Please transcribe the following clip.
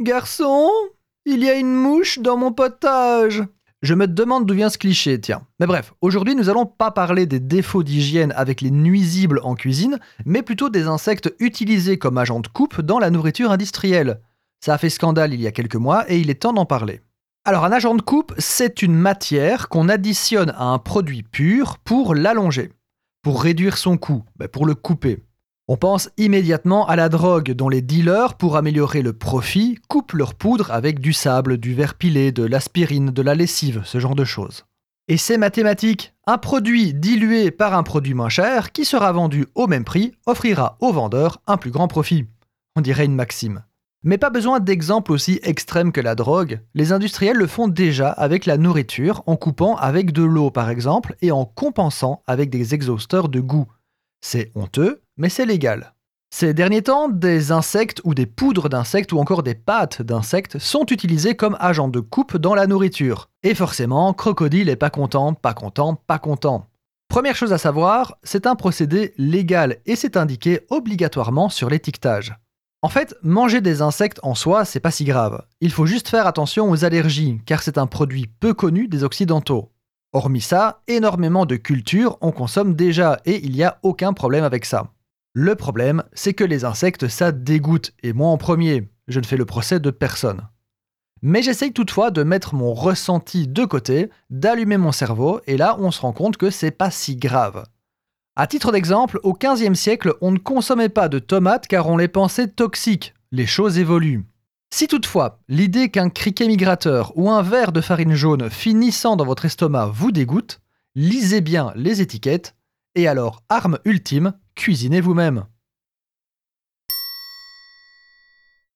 Garçon, il y a une mouche dans mon potage. Je me demande d'où vient ce cliché, tiens. Mais bref, aujourd'hui nous allons pas parler des défauts d'hygiène avec les nuisibles en cuisine, mais plutôt des insectes utilisés comme agents de coupe dans la nourriture industrielle. Ça a fait scandale il y a quelques mois et il est temps d'en parler. Alors un agent de coupe, c'est une matière qu'on additionne à un produit pur pour l'allonger, pour réduire son coût, ben, pour le couper. On pense immédiatement à la drogue dont les dealers, pour améliorer le profit, coupent leur poudre avec du sable, du verre pilé, de l'aspirine, de la lessive, ce genre de choses. Et c'est mathématique. Un produit dilué par un produit moins cher qui sera vendu au même prix offrira au vendeur un plus grand profit. On dirait une maxime. Mais pas besoin d'exemples aussi extrêmes que la drogue, les industriels le font déjà avec la nourriture en coupant avec de l'eau par exemple et en compensant avec des exhausteurs de goût. C'est honteux, mais c'est légal. Ces derniers temps, des insectes ou des poudres d'insectes ou encore des pâtes d'insectes sont utilisés comme agents de coupe dans la nourriture. Et forcément, Crocodile est pas content, pas content, pas content. Première chose à savoir, c'est un procédé légal et c'est indiqué obligatoirement sur l'étiquetage. En fait, manger des insectes en soi, c'est pas si grave. Il faut juste faire attention aux allergies, car c'est un produit peu connu des Occidentaux. Hormis ça, énormément de cultures on consomme déjà et il n'y a aucun problème avec ça. Le problème, c'est que les insectes, ça dégoûte, et moi en premier. Je ne fais le procès de personne. Mais j'essaye toutefois de mettre mon ressenti de côté, d'allumer mon cerveau, et là on se rend compte que c'est pas si grave. À titre d'exemple, au XVe siècle, on ne consommait pas de tomates car on les pensait toxiques. Les choses évoluent. Si toutefois, l'idée qu'un criquet migrateur ou un verre de farine jaune finissant dans votre estomac vous dégoûte, lisez bien les étiquettes, et alors, arme ultime, cuisinez vous-même.